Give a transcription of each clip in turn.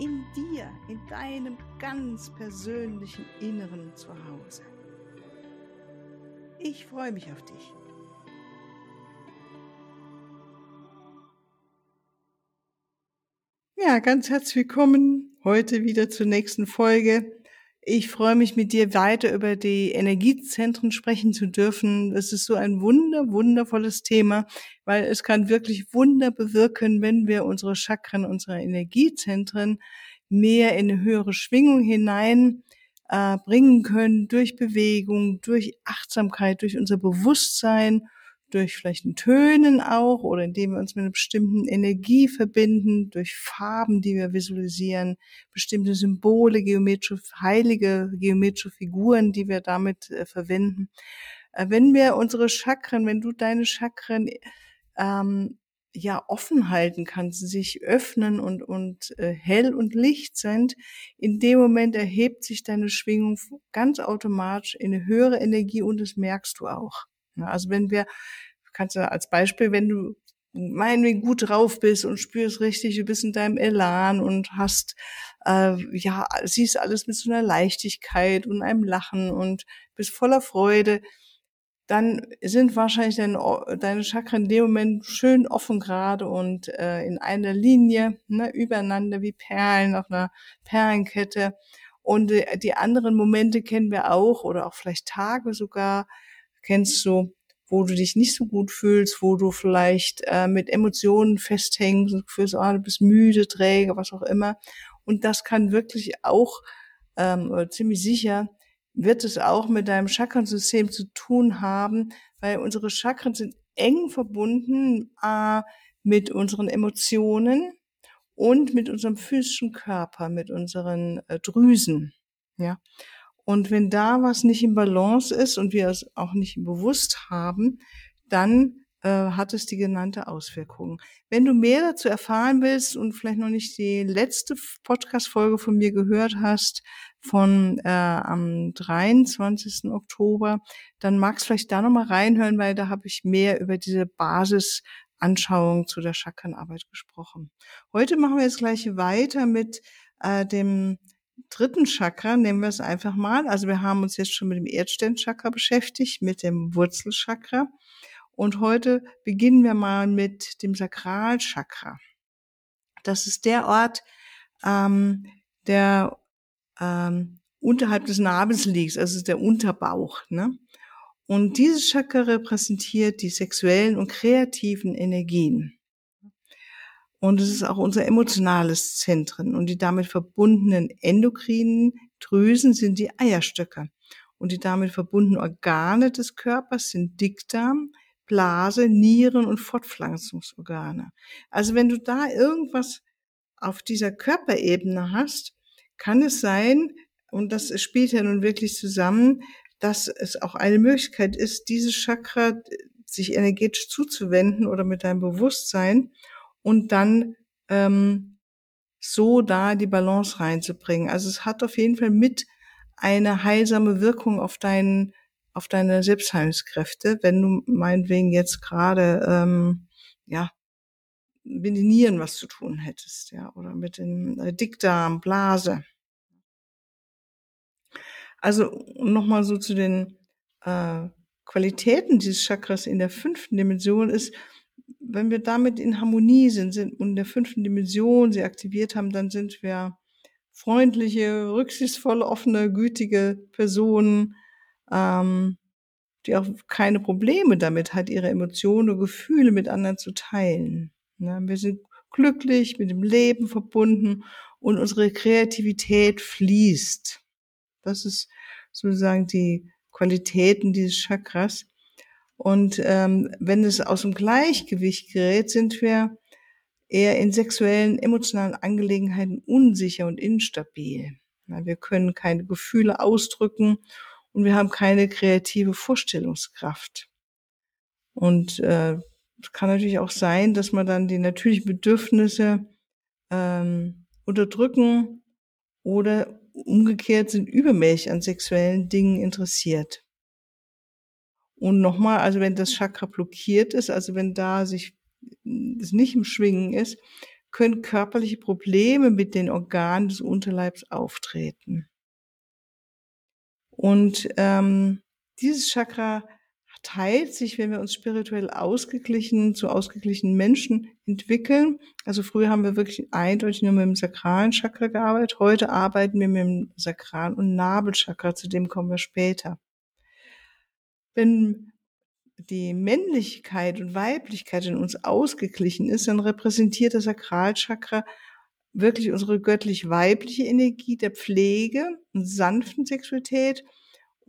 in dir, in deinem ganz persönlichen Inneren zu Hause. Ich freue mich auf dich. Ja, ganz herzlich willkommen heute wieder zur nächsten Folge. Ich freue mich mit dir weiter über die Energiezentren sprechen zu dürfen. Es ist so ein wunder, wundervolles Thema, weil es kann wirklich Wunder bewirken, wenn wir unsere Chakren, unsere Energiezentren mehr in eine höhere Schwingung hinein äh, bringen können durch Bewegung, durch Achtsamkeit, durch unser Bewusstsein durch vielleicht ein Tönen auch oder indem wir uns mit einer bestimmten Energie verbinden, durch Farben, die wir visualisieren, bestimmte Symbole, geometrische, heilige geometrische Figuren, die wir damit äh, verwenden. Äh, wenn wir unsere Chakren, wenn du deine Chakren ähm, ja offen halten kannst, sich öffnen und und äh, hell und Licht sind, in dem Moment erhebt sich deine Schwingung ganz automatisch in eine höhere Energie und das merkst du auch. Also wenn wir, kannst du als Beispiel, wenn du meinetwegen gut drauf bist und spürst richtig, du bist in deinem Elan und hast, äh, ja, siehst alles mit so einer Leichtigkeit und einem Lachen und bist voller Freude, dann sind wahrscheinlich deine, deine Chakren in dem Moment schön offen gerade und äh, in einer Linie, ne, übereinander wie Perlen auf einer Perlenkette. Und äh, die anderen Momente kennen wir auch oder auch vielleicht Tage sogar, kennst du, wo du dich nicht so gut fühlst, wo du vielleicht äh, mit Emotionen festhängst und fühlst, oh, du bist müde, träge, was auch immer. Und das kann wirklich auch, ähm, oder ziemlich sicher, wird es auch mit deinem Chakrensystem zu tun haben, weil unsere Chakren sind eng verbunden äh, mit unseren Emotionen und mit unserem physischen Körper, mit unseren äh, Drüsen. Ja. Und wenn da was nicht im Balance ist und wir es auch nicht bewusst haben, dann äh, hat es die genannte Auswirkungen. Wenn du mehr dazu erfahren willst und vielleicht noch nicht die letzte Podcast-Folge von mir gehört hast, von äh, am 23. Oktober, dann magst du vielleicht da nochmal reinhören, weil da habe ich mehr über diese Basisanschauung zu der Chakrenarbeit gesprochen. Heute machen wir jetzt gleich weiter mit äh, dem dritten Chakra, nehmen wir es einfach mal. Also wir haben uns jetzt schon mit dem Erdsternchakra beschäftigt, mit dem Wurzelchakra. Und heute beginnen wir mal mit dem Sakralchakra. Das ist der Ort, ähm, der ähm, unterhalb des Nabels liegt, also der Unterbauch. Ne? Und dieses Chakra repräsentiert die sexuellen und kreativen Energien. Und es ist auch unser emotionales Zentrum. Und die damit verbundenen endokrinen Drüsen sind die Eierstöcke. Und die damit verbundenen Organe des Körpers sind Dickdarm, Blase, Nieren und Fortpflanzungsorgane. Also wenn du da irgendwas auf dieser Körperebene hast, kann es sein, und das spielt ja nun wirklich zusammen, dass es auch eine Möglichkeit ist, dieses Chakra sich energetisch zuzuwenden oder mit deinem Bewusstsein und dann ähm, so da die Balance reinzubringen. Also es hat auf jeden Fall mit eine heilsame Wirkung auf deinen auf deine Selbstheilungskräfte, wenn du meinetwegen jetzt gerade ähm, ja mit den Nieren was zu tun hättest, ja, oder mit dem äh, Dickdarm, Blase. Also nochmal so zu den äh, Qualitäten dieses Chakras in der fünften Dimension ist, wenn wir damit in Harmonie sind, sind und in der fünften Dimension sie aktiviert haben, dann sind wir freundliche, rücksichtsvolle, offene, gütige Personen, ähm, die auch keine Probleme damit hat, ihre Emotionen und Gefühle mit anderen zu teilen. Ne? Wir sind glücklich, mit dem Leben verbunden und unsere Kreativität fließt. Das ist sozusagen die Qualitäten dieses Chakras. Und ähm, wenn es aus dem Gleichgewicht gerät, sind wir eher in sexuellen, emotionalen Angelegenheiten unsicher und instabil. Wir können keine Gefühle ausdrücken und wir haben keine kreative Vorstellungskraft. Und äh, es kann natürlich auch sein, dass man dann die natürlichen Bedürfnisse ähm, unterdrücken oder umgekehrt sind übermäßig an sexuellen Dingen interessiert. Und nochmal, also wenn das Chakra blockiert ist, also wenn da sich es nicht im Schwingen ist, können körperliche Probleme mit den Organen des Unterleibs auftreten. Und ähm, dieses Chakra teilt sich, wenn wir uns spirituell ausgeglichen zu ausgeglichenen Menschen entwickeln. Also früher haben wir wirklich eindeutig nur mit dem sakralen Chakra gearbeitet. Heute arbeiten wir mit dem sakralen und Nabelchakra. Zu dem kommen wir später. Wenn die Männlichkeit und Weiblichkeit in uns ausgeglichen ist, dann repräsentiert das Sakralchakra wirklich unsere göttlich-weibliche Energie der Pflege und sanften Sexualität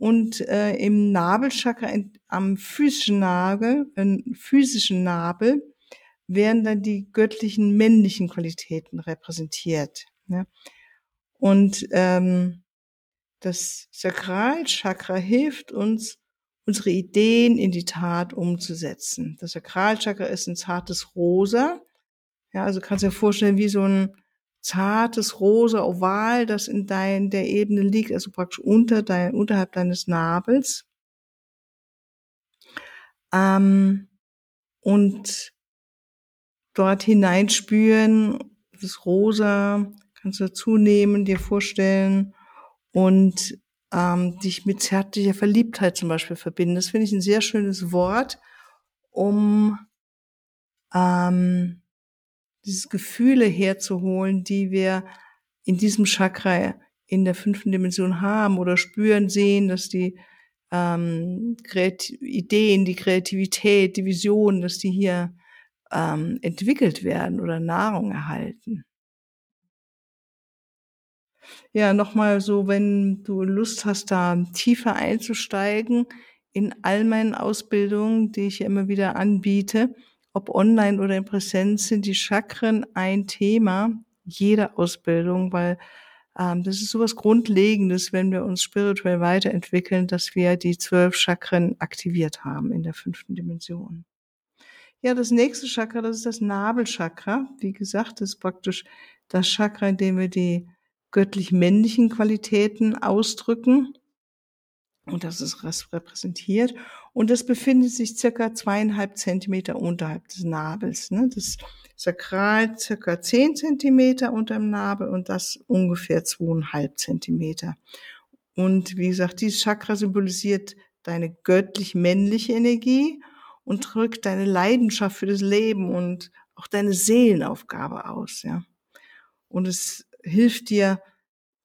und äh, im Nabelchakra am physischen Nabel, äh, physischen Nabel werden dann die göttlichen männlichen Qualitäten repräsentiert. Ne? Und ähm, das Sakralchakra hilft uns, unsere Ideen in die Tat umzusetzen. Das Sakralchakra ist ein zartes Rosa. Ja, also kannst du dir vorstellen, wie so ein zartes rosa Oval, das in dein, der Ebene liegt, also praktisch unter dein, unterhalb deines Nabels. Ähm, und dort hineinspüren, das Rosa kannst du dazu nehmen, dir vorstellen und ähm, dich mit zärtlicher Verliebtheit zum Beispiel verbinden. Das finde ich ein sehr schönes Wort, um ähm, dieses Gefühle herzuholen, die wir in diesem Chakra in der fünften Dimension haben oder spüren, sehen, dass die ähm, Ideen, die Kreativität, die Vision, dass die hier ähm, entwickelt werden oder Nahrung erhalten. Ja, nochmal so, wenn du Lust hast, da tiefer einzusteigen in all meinen Ausbildungen, die ich immer wieder anbiete, ob online oder in Präsenz, sind die Chakren ein Thema jeder Ausbildung, weil ähm, das ist sowas Grundlegendes, wenn wir uns spirituell weiterentwickeln, dass wir die zwölf Chakren aktiviert haben in der fünften Dimension. Ja, das nächste Chakra, das ist das Nabelchakra. Wie gesagt, das ist praktisch das Chakra, in dem wir die göttlich-männlichen Qualitäten ausdrücken. Und das ist repräsentiert. Und das befindet sich circa zweieinhalb Zentimeter unterhalb des Nabels. Ne? Das Sakral circa zehn Zentimeter unter dem Nabel und das ungefähr zweieinhalb Zentimeter. Und wie gesagt, dieses Chakra symbolisiert deine göttlich-männliche Energie und drückt deine Leidenschaft für das Leben und auch deine Seelenaufgabe aus, ja. Und es hilft dir,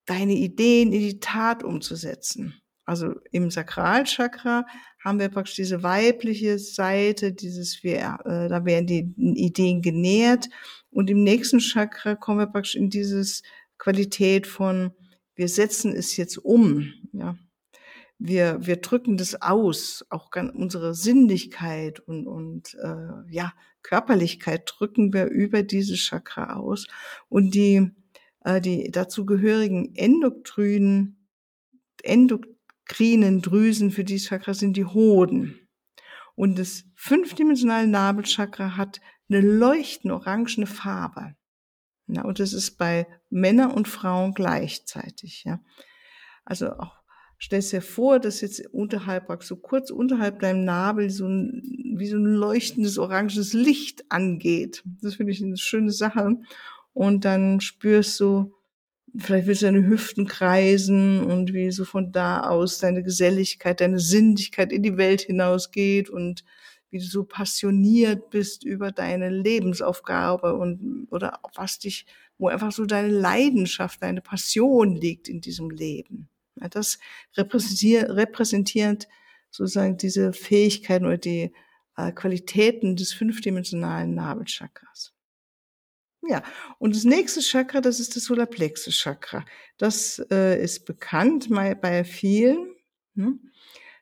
deine Ideen in die Tat umzusetzen. Also im Sakralchakra haben wir praktisch diese weibliche Seite, dieses wir, äh, da werden die Ideen genährt und im nächsten Chakra kommen wir praktisch in dieses Qualität von wir setzen es jetzt um, ja. Wir, wir drücken das aus, auch unsere Sinnlichkeit und, und äh, ja, Körperlichkeit drücken wir über dieses Chakra aus. Und die, äh, die dazu gehörigen endokrinen, endokrinen Drüsen für dieses Chakra sind die Hoden. Und das fünfdimensionale Nabelchakra hat eine leuchtende orangene Farbe. Ja, und das ist bei Männern und Frauen gleichzeitig. Ja. Also auch stellst dir vor, dass jetzt unterhalb, so kurz unterhalb deinem Nabel so ein, wie so ein leuchtendes oranges Licht angeht. Das finde ich eine schöne Sache und dann spürst du, vielleicht willst du deine Hüften kreisen und wie so von da aus deine Geselligkeit, deine Sinnlichkeit in die Welt hinausgeht und wie du so passioniert bist über deine Lebensaufgabe und oder was dich, wo einfach so deine Leidenschaft, deine Passion liegt in diesem Leben. Ja, das repräsentiert, repräsentiert sozusagen diese Fähigkeiten oder die äh, Qualitäten des fünfdimensionalen Nabelchakras. Ja, und das nächste Chakra, das ist das Solarplexus Chakra. Das äh, ist bekannt bei vielen. Ne?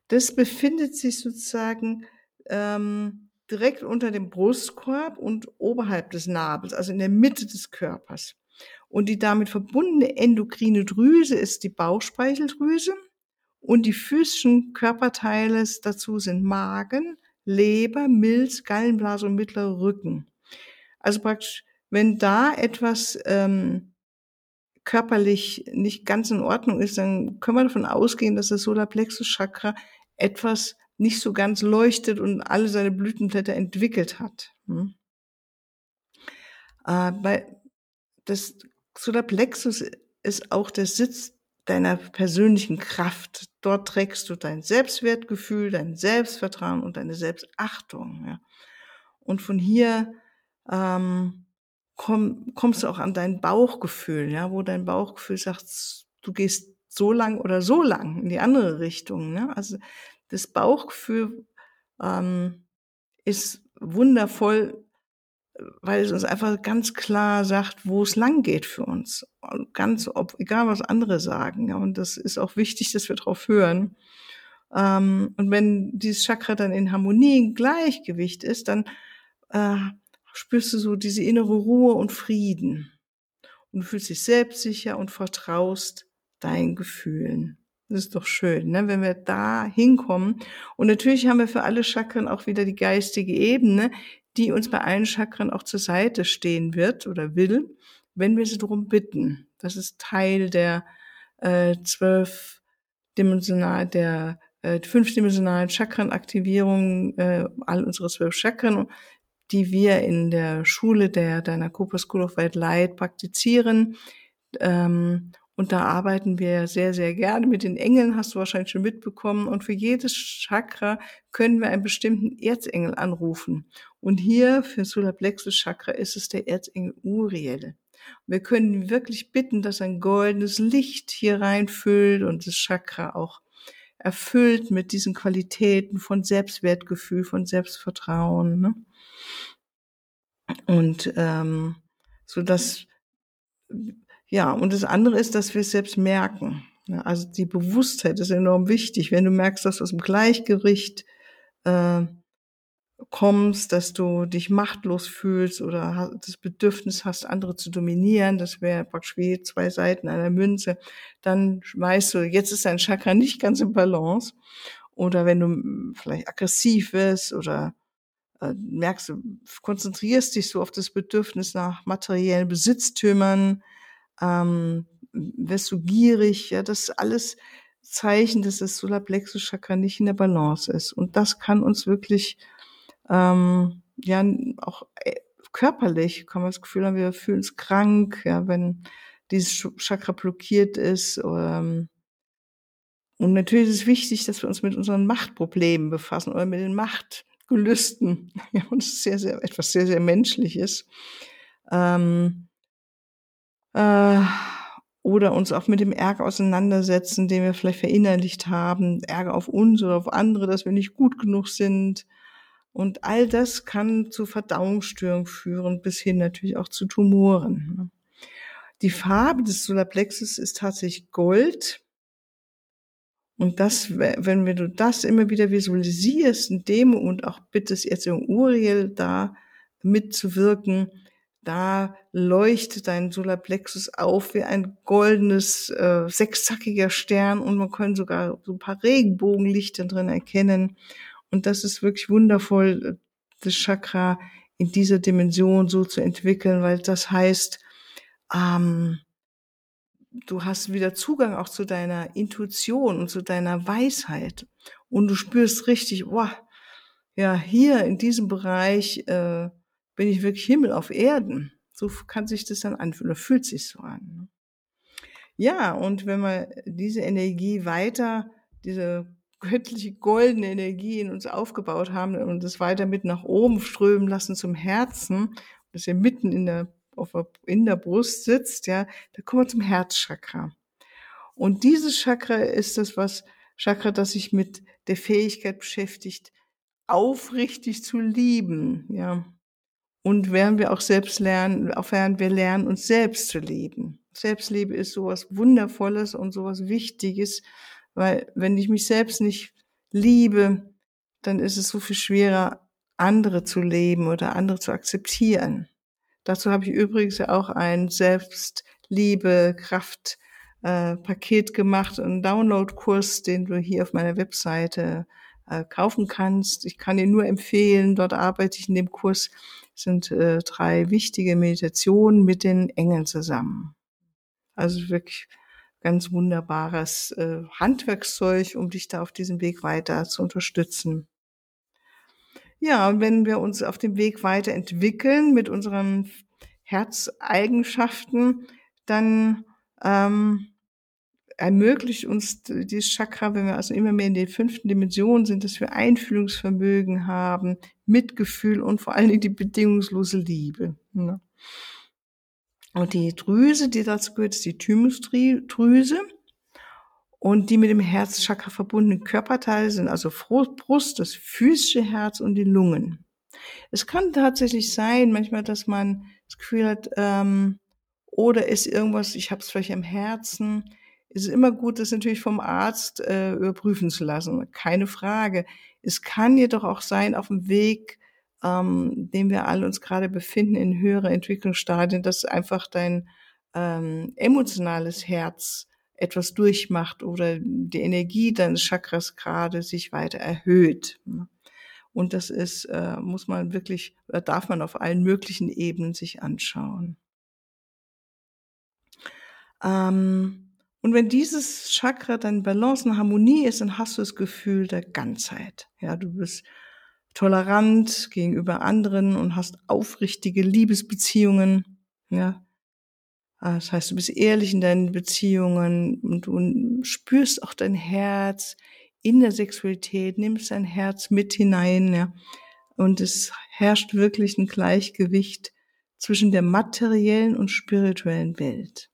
Das befindet sich sozusagen ähm, direkt unter dem Brustkorb und oberhalb des Nabels, also in der Mitte des Körpers. Und die damit verbundene endokrine Drüse ist die Bauchspeicheldrüse. Und die physischen Körperteile dazu sind Magen, Leber, Milz, Gallenblase und mittlerer Rücken. Also praktisch, wenn da etwas ähm, körperlich nicht ganz in Ordnung ist, dann können wir davon ausgehen, dass das Solarplexus Chakra etwas nicht so ganz leuchtet und alle seine Blütenblätter entwickelt hat. Hm? Äh, bei das Solarplexus ist auch der Sitz deiner persönlichen Kraft. Dort trägst du dein Selbstwertgefühl, dein Selbstvertrauen und deine Selbstachtung. Ja. Und von hier ähm, komm, kommst du auch an dein Bauchgefühl, ja, wo dein Bauchgefühl sagt, du gehst so lang oder so lang in die andere Richtung. Ne? Also das Bauchgefühl ähm, ist wundervoll, weil es uns einfach ganz klar sagt, wo es lang geht für uns. Ganz, ob, egal was andere sagen. Ja, und das ist auch wichtig, dass wir darauf hören. Ähm, und wenn dieses Chakra dann in Harmonie, Gleichgewicht ist, dann äh, spürst du so diese innere Ruhe und Frieden. Und du fühlst dich selbstsicher und vertraust deinen Gefühlen. Das ist doch schön, ne? wenn wir da hinkommen. Und natürlich haben wir für alle Chakren auch wieder die geistige Ebene, die uns bei allen Chakren auch zur Seite stehen wird oder will, wenn wir sie darum bitten. Das ist Teil der äh, zwölf dimensional der äh, fünfdimensionalen Chakrenaktivierung äh, all unsere zwölf Chakren, die wir in der Schule der Cooper School of White Light praktizieren. Ähm, und da arbeiten wir sehr, sehr gerne mit den Engeln, hast du wahrscheinlich schon mitbekommen. Und für jedes Chakra können wir einen bestimmten Erzengel anrufen. Und hier für Solar Plexus Chakra ist es der Erzengel Uriel. Wir können wirklich bitten, dass ein goldenes Licht hier reinfüllt und das Chakra auch erfüllt mit diesen Qualitäten von Selbstwertgefühl, von Selbstvertrauen. Ne? Und ähm, so dass ja, und das andere ist, dass wir es selbst merken. Also die Bewusstheit ist enorm wichtig. Wenn du merkst, dass du aus dem Gleichgewicht äh, kommst, dass du dich machtlos fühlst oder das Bedürfnis hast, andere zu dominieren, das wäre praktisch wie zwei Seiten einer Münze, dann weißt du, jetzt ist dein Chakra nicht ganz im Balance. Oder wenn du vielleicht aggressiv bist oder äh, merkst du, konzentrierst dich so auf das Bedürfnis nach materiellen Besitztümern, ähm, wirst du gierig, ja, das ist alles Zeichen, dass das Solarplexus Chakra nicht in der Balance ist. Und das kann uns wirklich, ähm, ja, auch äh, körperlich, kann man das Gefühl haben, wir fühlen uns krank, ja, wenn dieses Chakra blockiert ist. Ähm, und natürlich ist es wichtig, dass wir uns mit unseren Machtproblemen befassen oder mit den Machtgelüsten. Ja, und das ist sehr, sehr, etwas sehr, sehr Menschliches. Ähm, äh, oder uns auch mit dem Ärger auseinandersetzen, den wir vielleicht verinnerlicht haben, Ärger auf uns oder auf andere, dass wir nicht gut genug sind. Und all das kann zu Verdauungsstörungen führen, bis hin natürlich auch zu Tumoren. Ne? Die Farbe des Solarplexus ist tatsächlich Gold. Und das, wenn du das immer wieder visualisierst, in dem und auch bittest jetzt im Uriel da mitzuwirken, da leuchtet dein Solarplexus auf wie ein goldenes, äh, sechszackiger Stern und man kann sogar so ein paar Regenbogenlichter drin erkennen. Und das ist wirklich wundervoll, das Chakra in dieser Dimension so zu entwickeln, weil das heißt, ähm, du hast wieder Zugang auch zu deiner Intuition und zu deiner Weisheit. Und du spürst richtig, wow, ja, hier in diesem Bereich äh, bin ich wirklich Himmel auf Erden. So kann sich das dann anfühlen, oder fühlt sich so an. Ne? Ja, und wenn wir diese Energie weiter, diese göttliche goldene Energie in uns aufgebaut haben und das weiter mit nach oben strömen lassen zum Herzen, das ja mitten in der, auf der, in der Brust sitzt, ja, da kommen wir zum Herzchakra. Und dieses Chakra ist das, was Chakra, das sich mit der Fähigkeit beschäftigt, aufrichtig zu lieben, ja. Und werden wir auch selbst lernen, auch werden wir lernen, uns selbst zu lieben. Selbstliebe ist sowas Wundervolles und sowas Wichtiges, weil wenn ich mich selbst nicht liebe, dann ist es so viel schwerer, andere zu leben oder andere zu akzeptieren. Dazu habe ich übrigens ja auch ein selbst Liebe, Kraft, äh, gemacht, einen Download-Kurs, den du hier auf meiner Webseite äh, kaufen kannst. Ich kann dir nur empfehlen, dort arbeite ich in dem Kurs, sind äh, drei wichtige Meditationen mit den Engeln zusammen. Also wirklich ganz wunderbares äh, Handwerkszeug, um dich da auf diesem Weg weiter zu unterstützen. Ja, und wenn wir uns auf dem Weg weiterentwickeln mit unseren Herzeigenschaften, dann ähm, ermöglicht uns dieses Chakra, wenn wir also immer mehr in der fünften Dimension sind, dass wir Einfühlungsvermögen haben, Mitgefühl und vor allen Dingen die bedingungslose Liebe. Ne? Und die Drüse, die dazu gehört, ist die Thymusdrüse. Und die mit dem Herzchakra verbundenen Körperteile sind also Brust, das physische Herz und die Lungen. Es kann tatsächlich sein, manchmal, dass man das Gefühl hat, ähm, oder ist irgendwas, ich habe es vielleicht am Herzen, es ist immer gut, das natürlich vom Arzt äh, überprüfen zu lassen, keine Frage. Es kann jedoch auch sein, auf dem Weg, ähm, den wir alle uns gerade befinden, in höhere Entwicklungsstadien, dass einfach dein ähm, emotionales Herz etwas durchmacht oder die Energie deines Chakras gerade sich weiter erhöht. Und das ist, äh, muss man wirklich, oder darf man auf allen möglichen Ebenen sich anschauen. Ähm, und wenn dieses Chakra dann Balance und Harmonie ist, dann hast du das Gefühl der Ganzheit. Ja, du bist tolerant gegenüber anderen und hast aufrichtige Liebesbeziehungen. Ja, das heißt, du bist ehrlich in deinen Beziehungen und du spürst auch dein Herz in der Sexualität, nimmst dein Herz mit hinein, ja. Und es herrscht wirklich ein Gleichgewicht zwischen der materiellen und spirituellen Welt.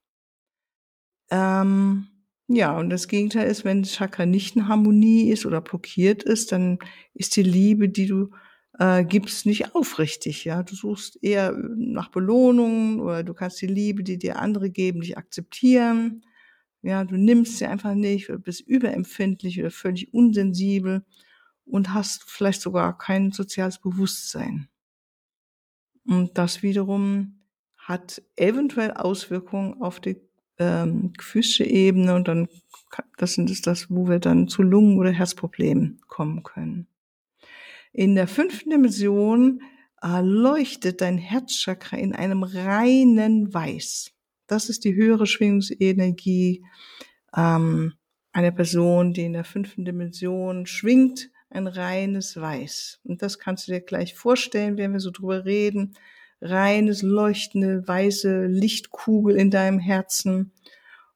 Ähm, ja, und das Gegenteil ist, wenn Chakra nicht in Harmonie ist oder blockiert ist, dann ist die Liebe, die du äh, gibst, nicht aufrichtig. Ja, du suchst eher nach Belohnungen oder du kannst die Liebe, die dir andere geben, nicht akzeptieren. Ja, du nimmst sie einfach nicht oder bist überempfindlich oder völlig unsensibel und hast vielleicht sogar kein soziales Bewusstsein. Und das wiederum hat eventuell Auswirkungen auf die ähm, Ebene und dann, das ist das, wo wir dann zu Lungen- oder Herzproblemen kommen können. In der fünften Dimension äh, leuchtet dein Herzchakra in einem reinen Weiß. Das ist die höhere Schwingungsenergie ähm, einer Person, die in der fünften Dimension schwingt, ein reines Weiß. Und das kannst du dir gleich vorstellen, wenn wir so drüber reden reines, leuchtende, weiße Lichtkugel in deinem Herzen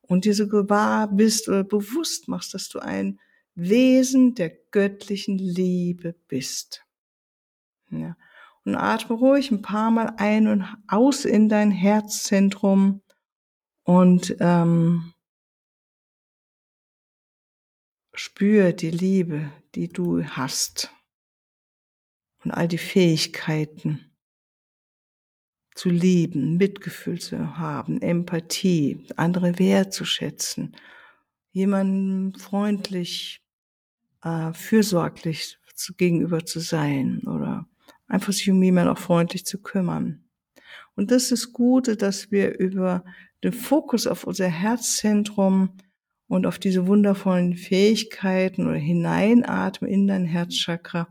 und dir so gewahr bist oder bewusst machst, dass du ein Wesen der göttlichen Liebe bist. Ja. Und atme ruhig ein paar Mal ein und aus in dein Herzzentrum und ähm, spür die Liebe, die du hast und all die Fähigkeiten zu lieben, Mitgefühl zu haben, Empathie, andere wertzuschätzen, jemandem freundlich, äh, fürsorglich zu, gegenüber zu sein oder einfach sich um jemanden auch freundlich zu kümmern. Und das ist Gute, dass wir über den Fokus auf unser Herzzentrum und auf diese wundervollen Fähigkeiten oder hineinatmen in dein Herzchakra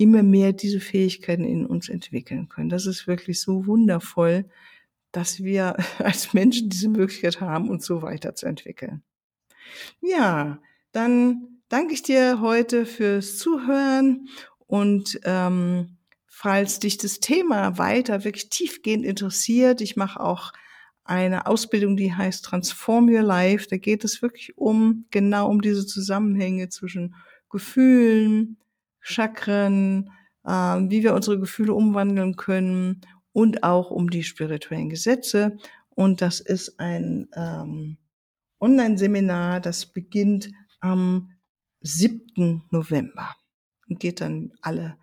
immer mehr diese Fähigkeiten in uns entwickeln können. Das ist wirklich so wundervoll, dass wir als Menschen diese Möglichkeit haben, uns so weiterzuentwickeln. Ja, dann danke ich dir heute fürs Zuhören und ähm, falls dich das Thema weiter wirklich tiefgehend interessiert, ich mache auch eine Ausbildung, die heißt Transform Your Life. Da geht es wirklich um genau um diese Zusammenhänge zwischen Gefühlen, Chakren, äh, wie wir unsere Gefühle umwandeln können und auch um die spirituellen Gesetze. Und das ist ein ähm, Online-Seminar, das beginnt am 7. November und geht dann alle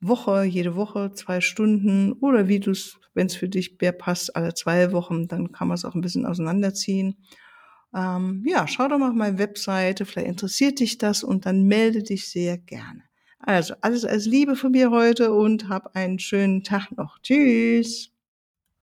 Woche, jede Woche zwei Stunden oder wie du es, wenn es für dich mehr passt, alle zwei Wochen, dann kann man es auch ein bisschen auseinanderziehen. Ähm, ja, schau doch mal auf meine Webseite, vielleicht interessiert dich das und dann melde dich sehr gerne. Also alles als Liebe von mir heute und hab einen schönen Tag noch. Tschüss.